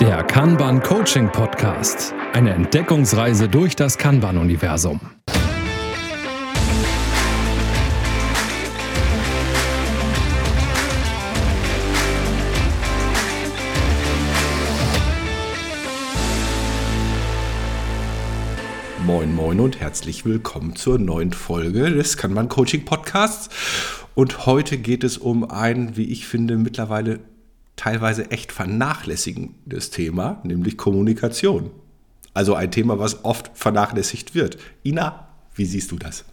Der Kanban Coaching Podcast. Eine Entdeckungsreise durch das Kanban-Universum. Moin, moin und herzlich willkommen zur neuen Folge des Kanban Coaching Podcasts. Und heute geht es um ein, wie ich finde, mittlerweile teilweise echt vernachlässigendes Thema, nämlich Kommunikation. Also ein Thema, was oft vernachlässigt wird. Ina, wie siehst du das?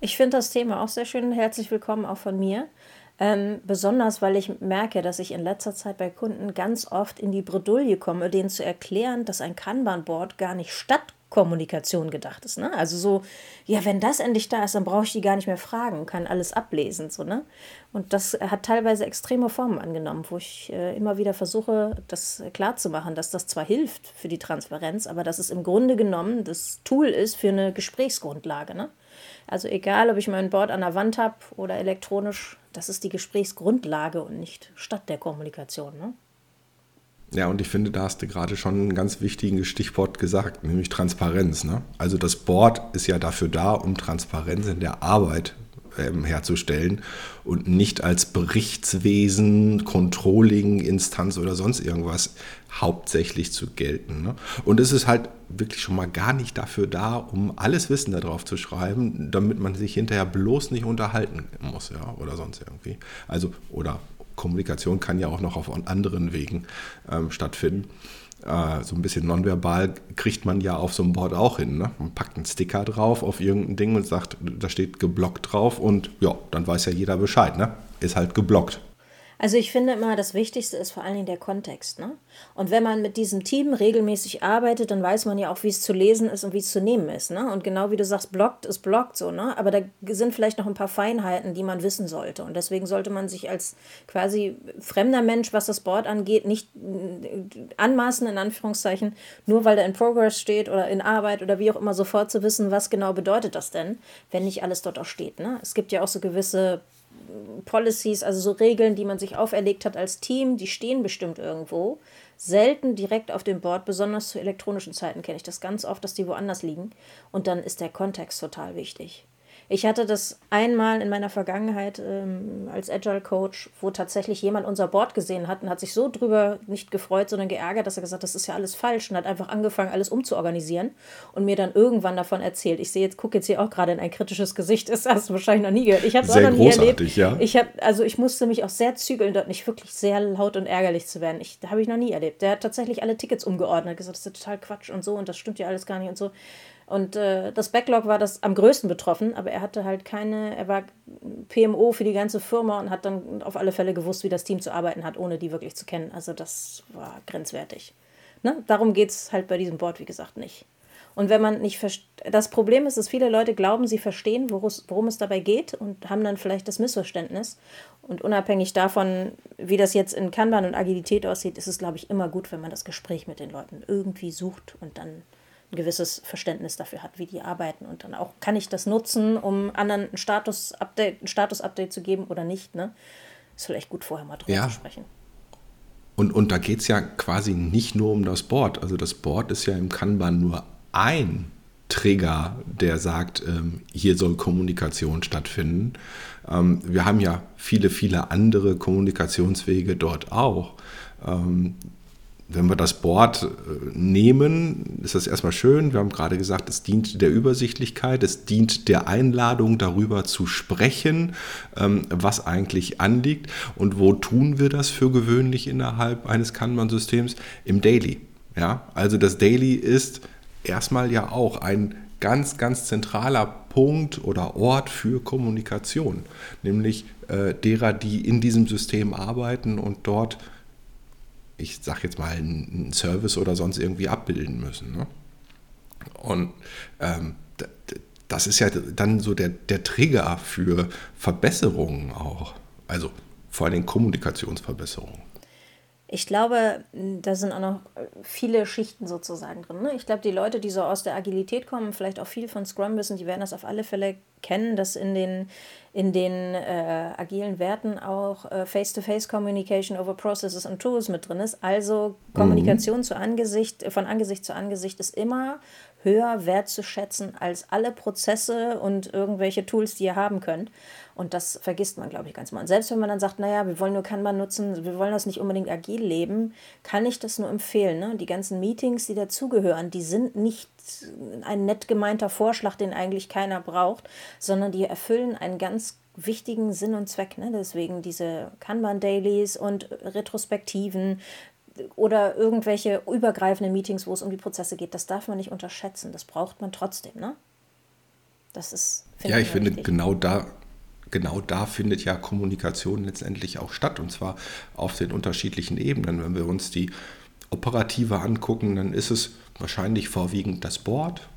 Ich finde das Thema auch sehr schön. Herzlich willkommen auch von mir. Ähm, besonders, weil ich merke, dass ich in letzter Zeit bei Kunden ganz oft in die Bredouille komme, denen zu erklären, dass ein Kanban-Board gar nicht Stadtkommunikation gedacht ist. Ne? Also so, ja, wenn das endlich da ist, dann brauche ich die gar nicht mehr fragen, kann alles ablesen. So, ne? Und das hat teilweise extreme Formen angenommen, wo ich äh, immer wieder versuche, das klarzumachen, dass das zwar hilft für die Transparenz, aber dass es im Grunde genommen das Tool ist für eine Gesprächsgrundlage. Ne? Also egal, ob ich mein Board an der Wand habe oder elektronisch, das ist die Gesprächsgrundlage und nicht statt der Kommunikation. Ne? Ja, und ich finde, da hast du gerade schon einen ganz wichtigen Stichwort gesagt, nämlich Transparenz. Ne? Also das Board ist ja dafür da, um Transparenz in der Arbeit ähm, herzustellen und nicht als Berichtswesen, Controlling-Instanz oder sonst irgendwas hauptsächlich zu gelten. Ne? Und es ist halt wirklich schon mal gar nicht dafür da, um alles Wissen darauf zu schreiben, damit man sich hinterher bloß nicht unterhalten muss, ja, oder sonst irgendwie. Also, oder Kommunikation kann ja auch noch auf anderen Wegen ähm, stattfinden. Äh, so ein bisschen nonverbal kriegt man ja auf so einem Board auch hin. Ne? Man packt einen Sticker drauf auf irgendein Ding und sagt, da steht geblockt drauf und ja, dann weiß ja jeder Bescheid. Ne? Ist halt geblockt. Also ich finde immer, das Wichtigste ist vor allen Dingen der Kontext. Ne? Und wenn man mit diesem Team regelmäßig arbeitet, dann weiß man ja auch, wie es zu lesen ist und wie es zu nehmen ist. Ne? Und genau wie du sagst, blockt ist blockt so. Ne? Aber da sind vielleicht noch ein paar Feinheiten, die man wissen sollte. Und deswegen sollte man sich als quasi fremder Mensch, was das Board angeht, nicht äh, anmaßen, in Anführungszeichen, nur weil da in Progress steht oder in Arbeit oder wie auch immer sofort zu wissen, was genau bedeutet das denn, wenn nicht alles dort auch steht. Ne? Es gibt ja auch so gewisse Policies, also so Regeln, die man sich auferlegt hat als Team, die stehen bestimmt irgendwo. Selten direkt auf dem Board, besonders zu elektronischen Zeiten kenne ich das ganz oft, dass die woanders liegen. Und dann ist der Kontext total wichtig. Ich hatte das einmal in meiner Vergangenheit ähm, als Agile Coach, wo tatsächlich jemand unser Board gesehen hat und hat sich so drüber nicht gefreut, sondern geärgert, dass er gesagt hat, das ist ja alles falsch und hat einfach angefangen, alles umzuorganisieren und mir dann irgendwann davon erzählt. Ich sehe jetzt, gucke jetzt hier auch gerade in ein kritisches Gesicht, das hast du wahrscheinlich noch nie gehört. Ich habe es auch noch nie erlebt. Ja. Ich habe, also ich musste mich auch sehr zügeln, dort nicht wirklich sehr laut und ärgerlich zu werden. Ich habe ich noch nie erlebt. Der hat tatsächlich alle Tickets umgeordnet, gesagt, das ist total Quatsch und so und das stimmt ja alles gar nicht und so. Und äh, das Backlog war das am größten betroffen, aber er hatte halt keine, er war PMO für die ganze Firma und hat dann auf alle Fälle gewusst, wie das Team zu arbeiten hat, ohne die wirklich zu kennen. Also das war grenzwertig. Ne? Darum geht es halt bei diesem Board, wie gesagt, nicht. Und wenn man nicht das Problem ist, dass viele Leute glauben, sie verstehen, worum es dabei geht und haben dann vielleicht das Missverständnis. Und unabhängig davon, wie das jetzt in Kanban und Agilität aussieht, ist es, glaube ich, immer gut, wenn man das Gespräch mit den Leuten irgendwie sucht und dann ein gewisses Verständnis dafür hat, wie die arbeiten. Und dann auch, kann ich das nutzen, um anderen ein Status-Update ein Status -Update zu geben oder nicht. Ne? Ist vielleicht gut, vorher mal drüber ja. zu sprechen. Und, und da geht es ja quasi nicht nur um das Board. Also das Board ist ja im Kanban nur ein Trigger, der sagt, ähm, hier soll Kommunikation stattfinden. Ähm, wir haben ja viele, viele andere Kommunikationswege dort auch. Ähm, wenn wir das Board äh, nehmen, ist das erstmal schön. Wir haben gerade gesagt, es dient der Übersichtlichkeit, es dient der Einladung, darüber zu sprechen, ähm, was eigentlich anliegt. Und wo tun wir das für gewöhnlich innerhalb eines Kanban-Systems? Im Daily. Ja, also das Daily ist erstmal ja auch ein ganz, ganz zentraler Punkt oder Ort für Kommunikation, nämlich äh, derer, die in diesem System arbeiten und dort ich sag jetzt mal, einen Service oder sonst irgendwie abbilden müssen. Ne? Und ähm, das ist ja dann so der, der Trigger für Verbesserungen auch. Also vor allem Kommunikationsverbesserungen. Ich glaube, da sind auch noch viele Schichten sozusagen drin. Ne? Ich glaube, die Leute, die so aus der Agilität kommen, vielleicht auch viel von Scrum wissen, die werden das auf alle Fälle kennen, dass in den, in den äh, agilen Werten auch äh, Face-to-Face Communication over Processes and Tools mit drin ist. Also Kommunikation mhm. zu Angesicht, von Angesicht zu Angesicht ist immer höher wertzuschätzen als alle Prozesse und irgendwelche Tools, die ihr haben könnt. Und das vergisst man, glaube ich, ganz mal. Und selbst wenn man dann sagt, naja, wir wollen nur Kanban nutzen, wir wollen das nicht unbedingt agil leben, kann ich das nur empfehlen. Ne? Die ganzen Meetings, die dazugehören, die sind nicht ein nett gemeinter Vorschlag, den eigentlich keiner braucht, sondern die erfüllen einen ganz wichtigen Sinn und Zweck. Ne? Deswegen diese Kanban-Dailies und Retrospektiven, oder irgendwelche übergreifenden Meetings, wo es um die Prozesse geht, das darf man nicht unterschätzen. Das braucht man trotzdem, ne? Das ist. Ja, ich finde, wichtig. genau da, genau da findet ja Kommunikation letztendlich auch statt und zwar auf den unterschiedlichen Ebenen. Wenn wir uns die operative angucken, dann ist es wahrscheinlich vorwiegend das Board.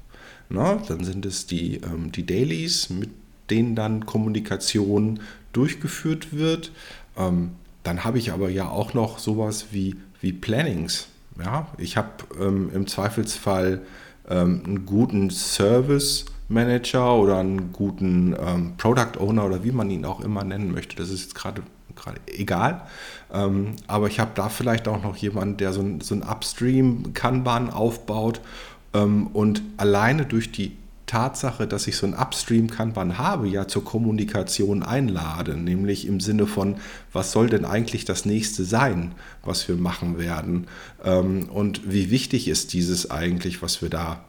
Ne? Dann sind es die, ähm, die Dailies, mit denen dann Kommunikation durchgeführt wird. Ähm, dann habe ich aber ja auch noch sowas wie wie Plannings. Ja, ich habe ähm, im Zweifelsfall ähm, einen guten Service Manager oder einen guten ähm, Product Owner oder wie man ihn auch immer nennen möchte. Das ist jetzt gerade egal. Ähm, aber ich habe da vielleicht auch noch jemanden, der so ein, so ein Upstream Kanban aufbaut ähm, und alleine durch die Tatsache, dass ich so ein Upstream-Kanban habe, ja zur Kommunikation einlade, nämlich im Sinne von, was soll denn eigentlich das nächste sein, was wir machen werden ähm, und wie wichtig ist dieses eigentlich, was wir da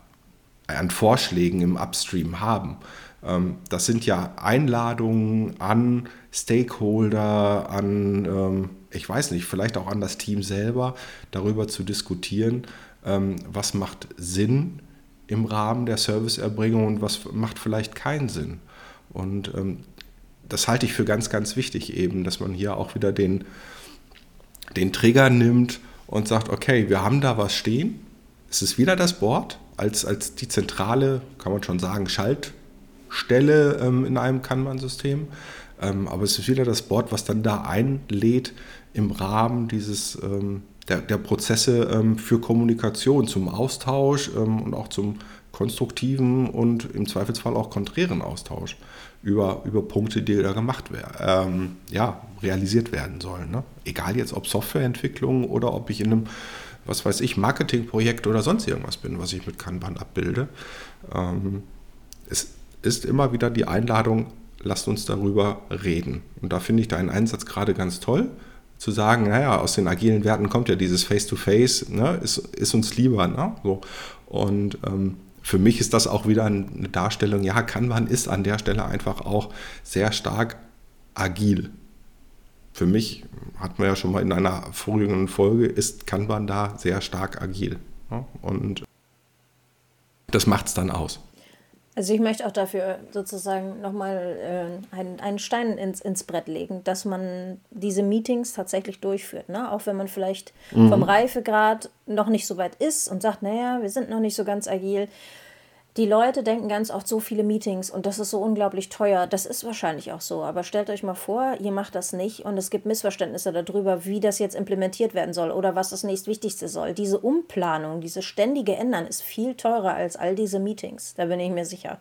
an Vorschlägen im Upstream haben. Ähm, das sind ja Einladungen an Stakeholder, an, ähm, ich weiß nicht, vielleicht auch an das Team selber, darüber zu diskutieren, was macht Sinn im Rahmen der Serviceerbringung und was macht vielleicht keinen Sinn. Und ähm, das halte ich für ganz, ganz wichtig eben, dass man hier auch wieder den, den Trigger nimmt und sagt, okay, wir haben da was stehen. Es ist wieder das Board als, als die zentrale, kann man schon sagen, Schaltstelle ähm, in einem Kanban-System. Ähm, aber es ist wieder das Board, was dann da einlädt im Rahmen dieses ähm, der, der Prozesse ähm, für Kommunikation, zum Austausch ähm, und auch zum konstruktiven und im Zweifelsfall auch konträren Austausch über, über Punkte, die da gemacht werden, ähm, ja, realisiert werden sollen. Ne? Egal jetzt ob Softwareentwicklung oder ob ich in einem, was weiß ich, Marketingprojekt oder sonst irgendwas bin, was ich mit Kanban abbilde. Ähm, es ist immer wieder die Einladung, lasst uns darüber reden. Und da finde ich deinen Einsatz gerade ganz toll zu sagen, naja, aus den agilen Werten kommt ja dieses Face-to-Face, -face, ne, ist, ist uns lieber. Ne? So. Und ähm, für mich ist das auch wieder eine Darstellung, ja, Kanban ist an der Stelle einfach auch sehr stark agil. Für mich, hatten wir ja schon mal in einer vorigen Folge, ist Kanban da sehr stark agil. Ne? Und das macht es dann aus. Also ich möchte auch dafür sozusagen nochmal äh, einen, einen Stein ins, ins Brett legen, dass man diese Meetings tatsächlich durchführt. Ne? Auch wenn man vielleicht mhm. vom Reifegrad noch nicht so weit ist und sagt, naja, wir sind noch nicht so ganz agil die Leute denken ganz oft so viele Meetings und das ist so unglaublich teuer. Das ist wahrscheinlich auch so. Aber stellt euch mal vor, ihr macht das nicht und es gibt Missverständnisse darüber, wie das jetzt implementiert werden soll oder was das nächstwichtigste soll. Diese Umplanung, dieses ständige Ändern ist viel teurer als all diese Meetings. Da bin ich mir sicher.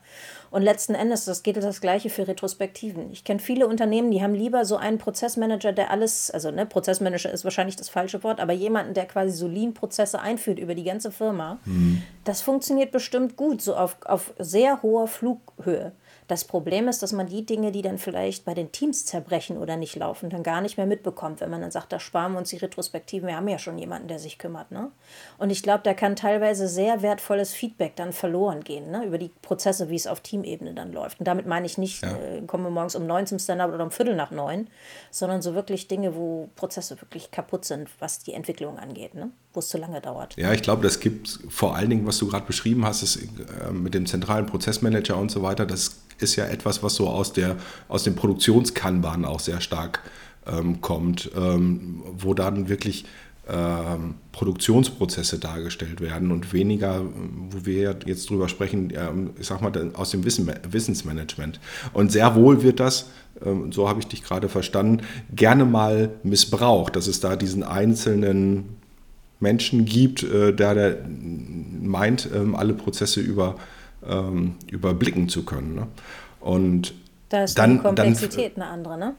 Und letzten Endes, das geht das Gleiche für Retrospektiven. Ich kenne viele Unternehmen, die haben lieber so einen Prozessmanager, der alles, also ne, Prozessmanager ist wahrscheinlich das falsche Wort, aber jemanden, der quasi so Lean-Prozesse einführt über die ganze Firma. Mhm. Das funktioniert bestimmt gut, so auf, auf sehr hoher Flughöhe. Das Problem ist, dass man die Dinge, die dann vielleicht bei den Teams zerbrechen oder nicht laufen, dann gar nicht mehr mitbekommt, wenn man dann sagt, da sparen wir uns die Retrospektiven, wir haben ja schon jemanden, der sich kümmert. Ne? Und ich glaube, da kann teilweise sehr wertvolles Feedback dann verloren gehen, ne? über die Prozesse, wie es auf Teamebene dann läuft. Und damit meine ich nicht, ja. äh, kommen wir morgens um neun zum Stand-up oder um Viertel nach neun, sondern so wirklich Dinge, wo Prozesse wirklich kaputt sind, was die Entwicklung angeht, ne? wo es zu lange dauert. Ja, ich glaube, das gibt vor allen Dingen, was du gerade beschrieben hast, ist, äh, mit dem zentralen Prozessmanager und so weiter, das ist ja etwas, was so aus, der, aus dem Produktionskanban auch sehr stark ähm, kommt, ähm, wo dann wirklich ähm, Produktionsprozesse dargestellt werden und weniger, wo wir jetzt drüber sprechen, ähm, ich sag mal, aus dem Wissen, Wissensmanagement. Und sehr wohl wird das, ähm, so habe ich dich gerade verstanden, gerne mal missbraucht, dass es da diesen einzelnen Menschen gibt, äh, der, der meint, ähm, alle Prozesse über, ähm, überblicken zu können. Ne? Und da ist dann, die Komplexität dann, eine andere, ne?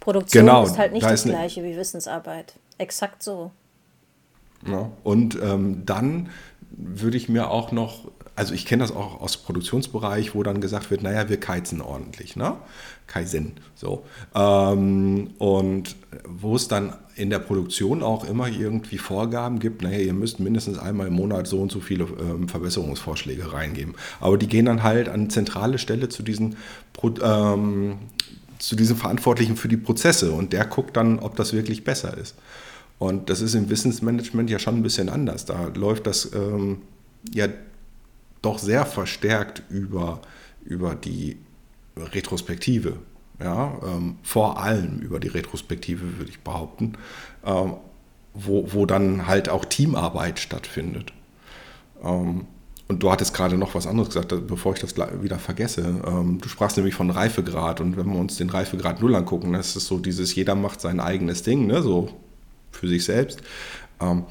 Produktion genau, ist halt nicht da das eine- gleiche wie Wissensarbeit. Exakt so. Ja, und ähm, dann würde ich mir auch noch, also ich kenne das auch aus Produktionsbereich, wo dann gesagt wird, naja, wir keizen ordentlich, ne? Kaizen, so. Ähm, und wo es dann in der Produktion auch immer irgendwie Vorgaben gibt, naja, ihr müsst mindestens einmal im Monat so und so viele ähm, Verbesserungsvorschläge reingeben. Aber die gehen dann halt an zentrale Stelle zu diesen Pro ähm, zu diesem Verantwortlichen für die Prozesse und der guckt dann, ob das wirklich besser ist. Und das ist im Wissensmanagement ja schon ein bisschen anders. Da läuft das ähm, ja doch sehr verstärkt über, über die Retrospektive. Ja, ähm, vor allem über die Retrospektive, würde ich behaupten, ähm, wo, wo dann halt auch Teamarbeit stattfindet. Ähm, und du hattest gerade noch was anderes gesagt, bevor ich das wieder vergesse. Ähm, du sprachst nämlich von Reifegrad und wenn wir uns den Reifegrad Null angucken, das ist so dieses, jeder macht sein eigenes Ding, ne, so für sich selbst, ähm,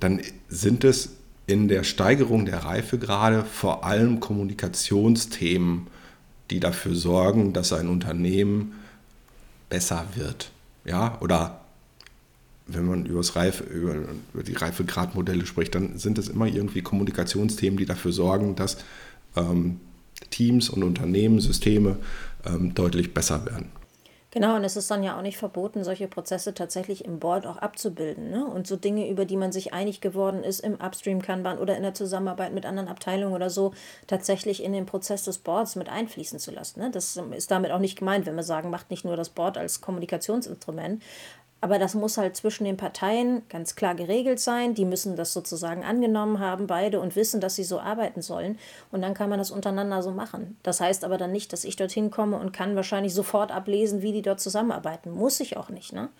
dann sind es in der Steigerung der Reifegrade vor allem Kommunikationsthemen, die dafür sorgen, dass ein Unternehmen besser wird. Ja, oder wenn man Reife, über, über die Reifegradmodelle spricht, dann sind es immer irgendwie Kommunikationsthemen, die dafür sorgen, dass ähm, Teams und Unternehmen, Systeme ähm, deutlich besser werden. Genau, und es ist dann ja auch nicht verboten, solche Prozesse tatsächlich im Board auch abzubilden. Ne? Und so Dinge, über die man sich einig geworden ist im Upstream Kanban oder in der Zusammenarbeit mit anderen Abteilungen oder so, tatsächlich in den Prozess des Boards mit einfließen zu lassen. Ne? Das ist damit auch nicht gemeint, wenn wir sagen, macht nicht nur das Board als Kommunikationsinstrument, aber das muss halt zwischen den Parteien ganz klar geregelt sein. Die müssen das sozusagen angenommen haben, beide, und wissen, dass sie so arbeiten sollen. Und dann kann man das untereinander so machen. Das heißt aber dann nicht, dass ich dorthin komme und kann wahrscheinlich sofort ablesen, wie die dort zusammenarbeiten. Muss ich auch nicht. Ne?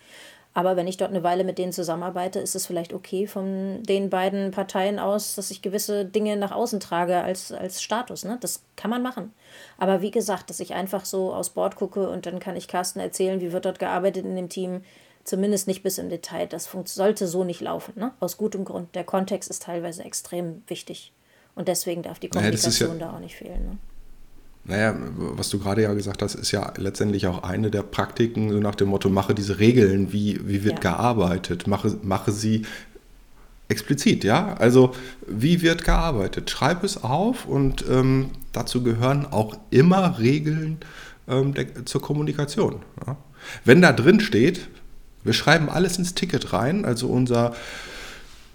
Aber wenn ich dort eine Weile mit denen zusammenarbeite, ist es vielleicht okay von den beiden Parteien aus, dass ich gewisse Dinge nach außen trage als, als Status. Ne? Das kann man machen. Aber wie gesagt, dass ich einfach so aus Bord gucke und dann kann ich Carsten erzählen, wie wird dort gearbeitet in dem Team Zumindest nicht bis im Detail. Das sollte so nicht laufen, ne? aus gutem Grund. Der Kontext ist teilweise extrem wichtig. Und deswegen darf die Naja, Kommunikation ja- da auch nicht fehlen. Ne? Naja, was du gerade ja gesagt hast, ist ja letztendlich auch eine der Praktiken, so nach dem Motto, mache diese Regeln, wie, wie wird Ja. gearbeitet, mache, mache sie explizit, ja? Also, wie wird gearbeitet? Schreib es auf und ähm, dazu gehören auch immer Regeln ähm, der, zur Kommunikation. Ja? Wenn da drin steht, wir schreiben alles ins Ticket rein, also unser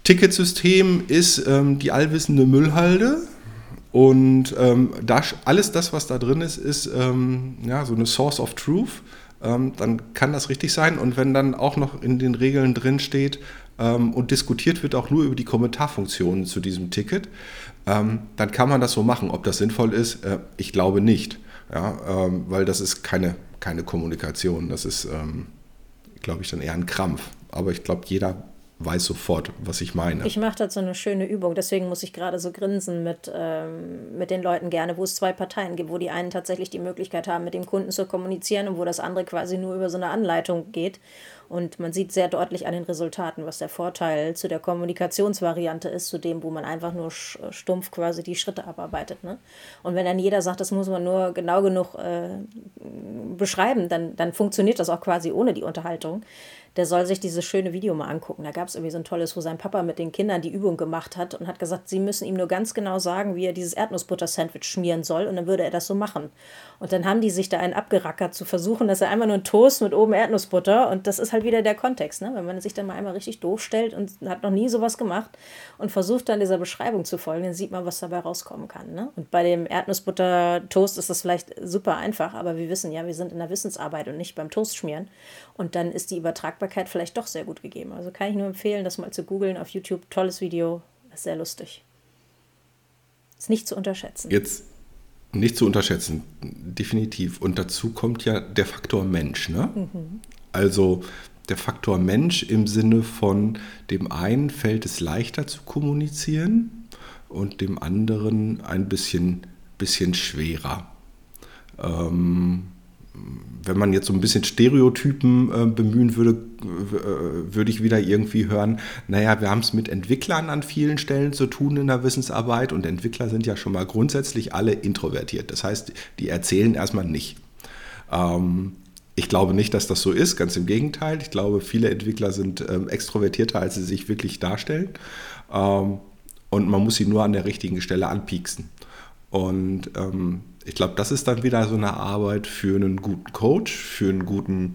Ticketsystem ist ähm, die allwissende Müllhalde. Und ähm, da, alles das, was da drin ist, ist ähm, ja, so eine Source of Truth. Ähm, dann kann das richtig sein. Und wenn dann auch noch in den Regeln drin steht ähm, und diskutiert wird auch nur über die Kommentarfunktionen zu diesem Ticket, ähm, dann kann man das so machen. Ob das sinnvoll ist, äh, ich glaube nicht. Ja, weil das ist keine, keine Kommunikation. Das ist, ähm, glaube ich, dann eher ein Krampf. Aber ich glaube, jeder weiß sofort, was ich meine. Ich mache dazu eine schöne Übung, deswegen muss ich gerade so grinsen mit, ähm, mit den Leuten gerne, wo es zwei Parteien gibt, wo die einen tatsächlich die Möglichkeit haben, mit dem Kunden zu kommunizieren und wo das andere quasi nur über so eine Anleitung geht. Und man sieht sehr deutlich an den Resultaten, was der Vorteil zu der Kommunikationsvariante ist, zu dem, wo man einfach nur stumpf quasi die Schritte abarbeitet. Ne? Und wenn dann jeder sagt, das muss man nur genau genug äh, beschreiben, dann, dann funktioniert das auch quasi ohne die Unterhaltung. Der soll sich dieses schöne Video mal angucken. Da gab es irgendwie so ein tolles, wo sein Papa mit den Kindern die Übung gemacht hat und hat gesagt, sie müssen ihm nur ganz genau sagen, wie er dieses Erdnussbutter-Sandwich schmieren soll und dann würde er das so machen. Und dann haben die sich da einen abgerackert zu versuchen, dass er einfach nur ein Toast mit oben Erdnussbutter und das ist halt wieder der Kontext, ne? wenn man sich dann mal einmal richtig doof stellt und hat noch nie sowas gemacht und versucht dann dieser Beschreibung zu folgen, dann sieht man, was dabei rauskommen kann. Ne? Und bei dem Erdnussbutter-Toast ist das vielleicht super einfach, aber wir wissen ja, wir sind in der Wissensarbeit und nicht beim Toast schmieren. Und dann ist die Übertragbarkeit vielleicht doch sehr gut gegeben. Also kann ich nur empfehlen, das mal zu googeln auf YouTube. Tolles Video, ist sehr lustig. Ist nicht zu unterschätzen. Jetzt nicht zu unterschätzen, definitiv. Und dazu kommt ja der Faktor Mensch. Ne? Also der Faktor Mensch im Sinne von dem einen fällt es leichter zu kommunizieren und dem anderen ein bisschen, bisschen schwerer. Ähm, wenn man jetzt so ein bisschen Stereotypen äh, bemühen würde, äh, würde ich wieder irgendwie hören, naja, wir haben es mit Entwicklern an vielen Stellen zu tun in der Wissensarbeit und Entwickler sind ja schon mal grundsätzlich alle introvertiert. Das heißt, die erzählen erstmal nicht. Ähm, ich glaube nicht, dass das so ist, ganz im Gegenteil. Ich glaube, viele Entwickler sind ähm, extrovertierter, als sie sich wirklich darstellen. Ähm, und man muss sie nur an der richtigen Stelle anpieksen. Und ähm, ich glaube, das ist dann wieder so eine Arbeit für einen guten Coach, für einen guten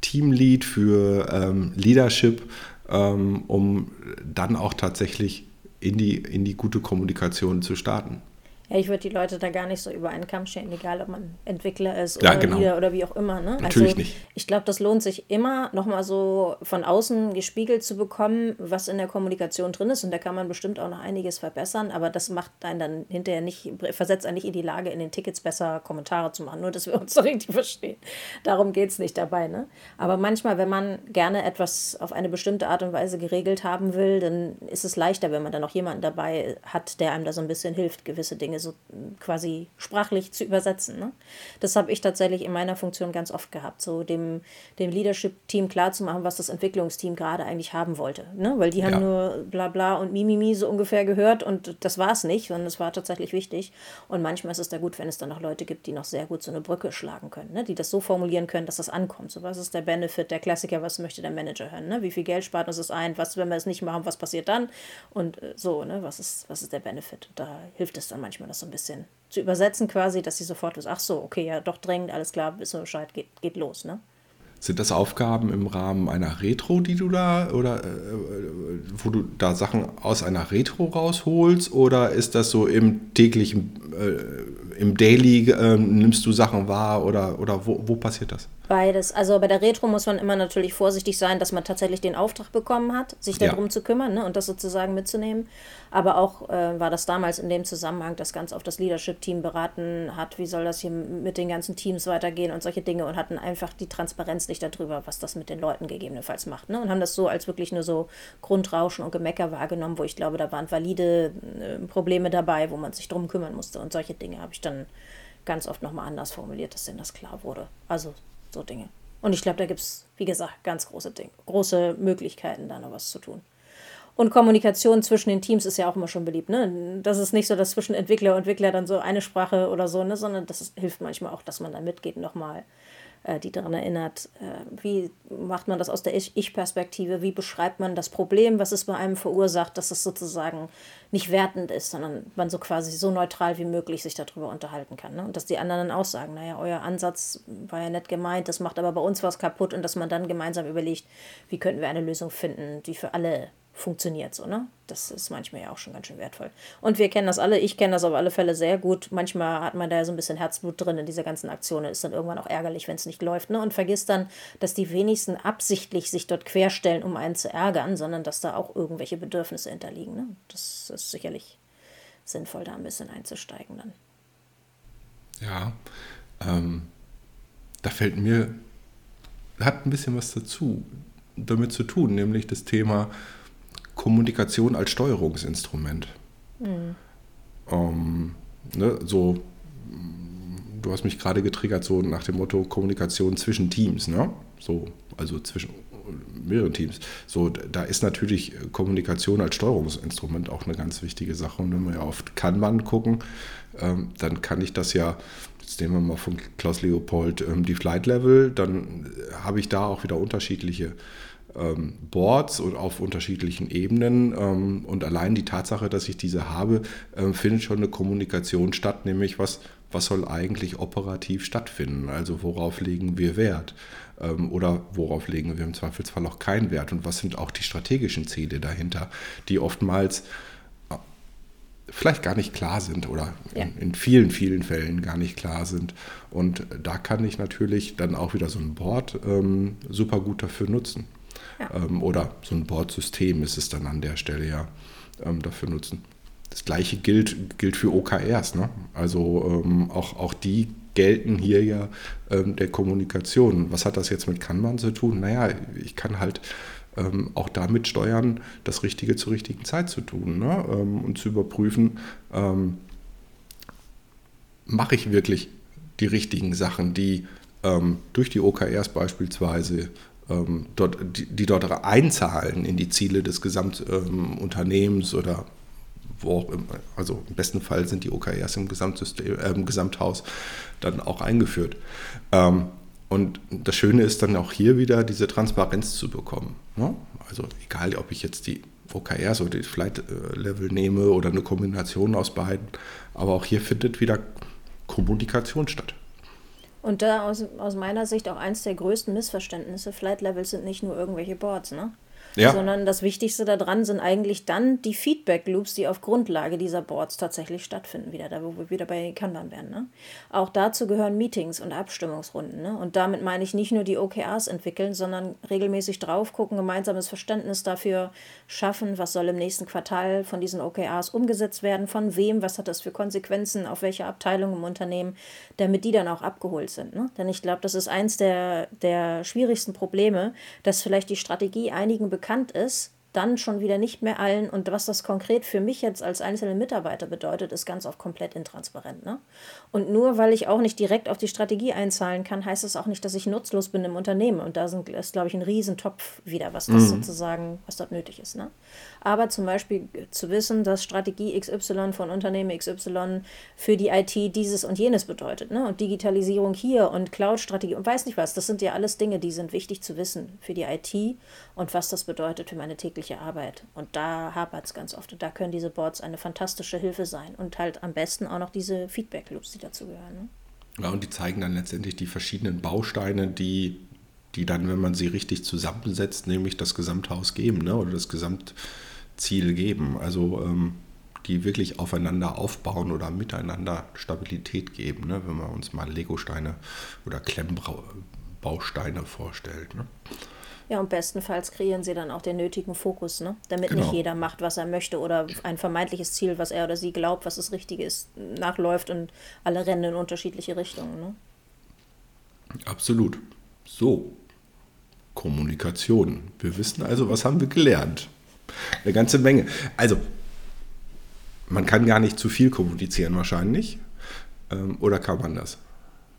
Teamlead, für ähm, Leadership, ähm, um dann auch tatsächlich in die, in die gute Kommunikation zu starten. Ja, ich würde die Leute da gar nicht so über einen Kamm scheren, egal ob man Entwickler ist oder ja, genau. Leader oder wie auch immer. Ne? Natürlich also, nicht. Ich glaube, das lohnt sich immer, nochmal so von außen gespiegelt zu bekommen, was in der Kommunikation drin ist. Und da kann man bestimmt auch noch einiges verbessern, aber das macht einen dann hinterher nicht, versetzt einen nicht in die Lage, in den Tickets besser Kommentare zu machen, nur dass wir uns so richtig verstehen. Darum geht es nicht dabei. Ne? Aber manchmal, wenn man gerne etwas auf eine bestimmte Art und Weise geregelt haben will, dann ist es leichter, wenn man dann noch jemanden dabei hat, der einem da so ein bisschen hilft, gewisse Dinge Dinge so quasi sprachlich zu übersetzen. Ne? Das habe ich tatsächlich in meiner Funktion ganz oft gehabt, so dem, dem Leadership-Team klarzumachen, was das Entwicklungsteam gerade eigentlich haben wollte. Ne? Weil die haben ja. nur bla bla und Mimimi so ungefähr gehört und das war es nicht, sondern es war tatsächlich wichtig. Und manchmal ist es da gut, wenn es dann noch Leute gibt, die noch sehr gut so eine Brücke schlagen können, ne? die das so formulieren können, dass das ankommt. So, was ist der Benefit, der Klassiker, was möchte der Manager hören? Ne? Wie viel Geld spart uns das ein? Was, wenn wir es nicht machen, was passiert dann? Und äh, so, ne? was, ist, was ist der Benefit? Da hilft es dann manchmal man das so ein bisschen zu übersetzen quasi, dass sie sofort wissen, ach so, okay, ja, doch drängend, alles klar, wissen wir Bescheid, geht, geht los, ne? Sind das Aufgaben im Rahmen einer Retro, die du da oder äh, wo du da Sachen aus einer Retro rausholst oder ist das so im täglichen, äh, im Daily äh, nimmst du Sachen wahr oder, oder wo, wo passiert das? Beides. Also bei der Retro muss man immer natürlich vorsichtig sein, dass man tatsächlich den Auftrag bekommen hat, sich darum ja. zu kümmern ne, und das sozusagen mitzunehmen. Aber auch äh, war das damals in dem Zusammenhang, das ganz auf das Leadership-Team beraten hat, wie soll das hier mit den ganzen Teams weitergehen und solche Dinge und hatten einfach die Transparenz nicht darüber, was das mit den Leuten gegebenenfalls macht. Ne, und haben das so als wirklich nur so Grundrauschen und Gemecker wahrgenommen, wo ich glaube, da waren valide äh, Probleme dabei, wo man sich drum kümmern musste. Und solche Dinge habe ich dann ganz oft nochmal anders formuliert, dass denen das klar wurde. Also so Dinge. Und ich glaube, da gibt es, wie gesagt, ganz große Dinge, große Möglichkeiten, da noch was zu tun. Und Kommunikation zwischen den Teams ist ja auch immer schon beliebt. Ne? Das ist nicht so, dass zwischen Entwickler und Entwickler dann so eine Sprache oder so, ne? sondern das ist, hilft manchmal auch, dass man da mitgeht nochmal die daran erinnert, äh, wie macht man das aus der Ich-Perspektive, wie beschreibt man das Problem, was es bei einem verursacht, dass es sozusagen nicht wertend ist, sondern man so quasi so neutral wie möglich sich darüber unterhalten kann. Ne? Und dass die anderen dann auch sagen, naja, euer Ansatz war ja nett gemeint, das macht aber bei uns was kaputt und dass man dann gemeinsam überlegt, wie könnten wir eine Lösung finden, die für alle funktioniert so, ne? Das ist manchmal ja auch schon ganz schön wertvoll. Und wir kennen das alle, ich kenne das auf alle Fälle sehr gut. Manchmal hat man da so ein bisschen Herzblut drin in dieser ganzen Aktion und ist dann irgendwann auch ärgerlich, wenn es nicht läuft, ne? Und vergisst dann, dass die wenigsten absichtlich sich dort querstellen, um einen zu ärgern, sondern dass da auch irgendwelche Bedürfnisse hinterliegen, ne? Das ist sicherlich sinnvoll, da ein bisschen einzusteigen dann. Ja, ähm, da fällt mir, hat ein bisschen was dazu, damit zu tun, nämlich das Thema, Kommunikation als Steuerungsinstrument. Mhm. Ähm, ne, so, du hast mich gerade getriggert, so nach dem Motto Kommunikation zwischen Teams, ne? So, also zwischen mehreren Teams. So, da ist natürlich Kommunikation als Steuerungsinstrument auch eine ganz wichtige Sache. Und wenn wir auf Kanban gucken, ähm, dann kann ich das ja, jetzt nehmen wir mal von Klaus Leopold ähm, die Flight Level, dann habe ich da auch wieder unterschiedliche ähm, Boards und auf unterschiedlichen Ebenen. Ähm, und allein die Tatsache, dass ich diese habe, äh, findet schon eine Kommunikation statt, nämlich was, was soll eigentlich operativ stattfinden? Also worauf legen wir Wert? Ähm, oder worauf legen wir im Zweifelsfall auch keinen Wert? Und was sind auch die strategischen Ziele dahinter, die oftmals äh, vielleicht gar nicht klar sind oder ja. in, in, vielen, vielen Fällen gar nicht klar sind. Und da kann ich natürlich dann auch wieder so ein Board ähm, super gut dafür nutzen. Ähm, oder so ein Bordsystem ist es dann an der Stelle ja ähm, dafür nutzen. Das gleiche gilt, gilt für OKRs. Ne? Also ähm, auch, auch die gelten hier ja ähm, der Kommunikation. Was hat das jetzt mit Kanban zu tun? Naja, ich kann halt ähm, auch damit steuern, das Richtige zur richtigen Zeit zu tun ne? ähm, und zu überprüfen, mache ich wirklich die richtigen Sachen, die durch die OKRs beispielsweise dort, die, die, dort einzahlen in die Ziele des Gesamtunternehmens oder wo auch immer, also im besten Fall sind die OKRs im, Gesamtsystem, äh, im Gesamthaus dann auch eingeführt. Ähm, und das Schöne ist dann auch hier wieder diese Transparenz zu bekommen. Ne? Also egal, ob ich jetzt die OKRs oder die Flight Level nehme oder eine Kombination aus beiden, aber auch hier findet wieder Kommunikation statt. Und da aus, aus meiner Sicht auch eins der größten Missverständnisse, Flight Levels sind nicht nur irgendwelche Boards, ne? Ja. sondern das Wichtigste daran sind eigentlich dann die Feedback-Loops, die auf Grundlage dieser Boards tatsächlich stattfinden, wieder da, wo wir wieder bei Kanban werden. Ne? Auch dazu gehören Meetings und Abstimmungsrunden. Ne? Und damit meine ich nicht nur die OKRs entwickeln, sondern regelmäßig drauf gucken, gemeinsames Verständnis dafür schaffen, was soll im nächsten Quartal von diesen OKRs umgesetzt werden, von wem, was hat das für Konsequenzen, auf welche Abteilung im Unternehmen, damit die dann auch abgeholt sind. Ne? Denn ich glaube, das ist eins der, der schwierigsten Probleme, dass vielleicht die Strategie einigen bekannt bekannt ist, dann schon wieder nicht mehr allen. Und was das konkret für mich jetzt als einzelne Mitarbeiter bedeutet, ist ganz oft komplett intransparent. Ne? Und nur weil ich auch nicht direkt auf die Strategie einzahlen kann, heißt das auch nicht, dass ich nutzlos bin im Unternehmen. Und da sind, ist, glaube ich, ein Riesentopf wieder, was das mhm. sozusagen, was dort nötig ist. Ne? Aber zum Beispiel zu wissen, dass Strategie XY von Unternehmen XY für die IT dieses und jenes bedeutet. Ne? Und Digitalisierung hier und Cloud-Strategie und weiß nicht was. Das sind ja alles Dinge, die sind wichtig zu wissen für die IT und was das bedeutet für meine tägliche tägliche Arbeit. Und da hapert es ganz oft. Und da können diese Boards eine fantastische Hilfe sein. Und halt am besten auch noch diese Feedback-Loops, die dazu gehören. Ne? Ja, und die zeigen dann letztendlich die verschiedenen Bausteine, die, die dann, wenn man sie richtig zusammensetzt, nämlich das Gesamthaus geben ne? oder das Gesamtziel geben. Also ähm, die wirklich aufeinander aufbauen oder miteinander Stabilität geben, ne? wenn man uns mal Legosteine oder Klemmbausteine vorstellt. Ne? Ja, und bestenfalls kreieren sie dann auch den nötigen Fokus, ne? damit genau. nicht jeder macht, was er möchte oder ein vermeintliches Ziel, was er oder sie glaubt, was das Richtige ist, nachläuft und alle rennen in unterschiedliche Richtungen. Ne? Absolut. So, Kommunikation. Wir wissen also, was haben wir gelernt? Eine ganze Menge. Also, man kann gar nicht zu viel kommunizieren wahrscheinlich. Ähm, oder kann man das?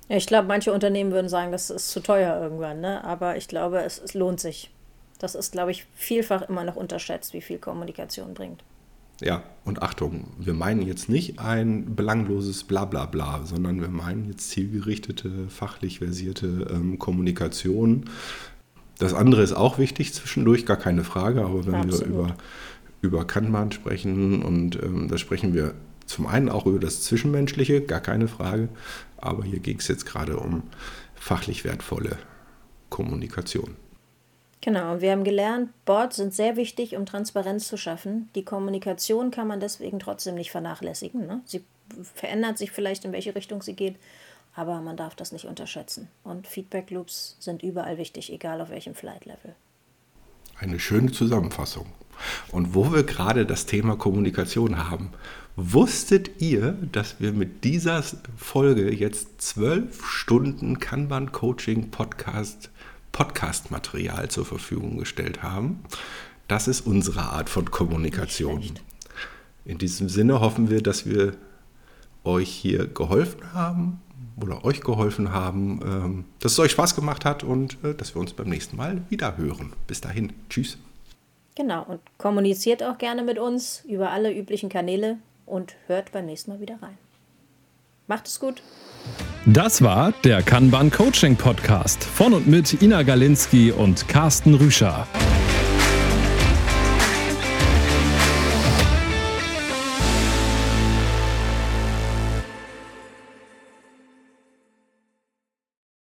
Ja, ich glaube, manche Unternehmen würden sagen, das ist zu teuer irgendwann, ne? aber ich glaube, es, es lohnt sich. Das ist, glaube ich, vielfach immer noch unterschätzt, wie viel Kommunikation bringt. Ja, und Achtung, wir meinen jetzt nicht ein belangloses Blablabla, sondern wir meinen jetzt zielgerichtete, fachlich versierte ähm, Kommunikation. Das andere ist auch wichtig zwischendurch, gar keine Frage, aber wenn Absolut. wir über, über Kanban sprechen und ähm, da sprechen wir zum einen auch über das Zwischenmenschliche, gar keine Frage, aber hier ging es jetzt gerade um fachlich wertvolle Kommunikation. Genau, wir haben gelernt, Boards sind sehr wichtig, um Transparenz zu schaffen. Die Kommunikation kann man deswegen trotzdem nicht vernachlässigen. Ne? Sie verändert sich vielleicht, in welche Richtung sie geht, aber man darf das nicht unterschätzen. Und Feedback Loops sind überall wichtig, egal auf welchem Flight Level. Eine schöne Zusammenfassung. Und wo wir gerade das Thema Kommunikation haben, Wusstet ihr, dass wir mit dieser Folge jetzt zwölf Stunden Kanban Coaching Podcast Podcast-Material zur Verfügung gestellt haben? Das ist unsere Art von Kommunikation. In diesem Sinne hoffen wir, dass wir euch hier geholfen haben oder euch geholfen haben, ähm, dass es euch Spaß gemacht hat und äh, dass wir uns beim nächsten Mal wieder hören. Bis dahin, tschüss. Genau, und kommuniziert auch gerne mit uns über alle üblichen Kanäle, und hört beim nächsten Mal wieder rein. Macht es gut. Das war der Kanban Coaching Podcast von und mit Ina Galinski und Carsten Rüscher.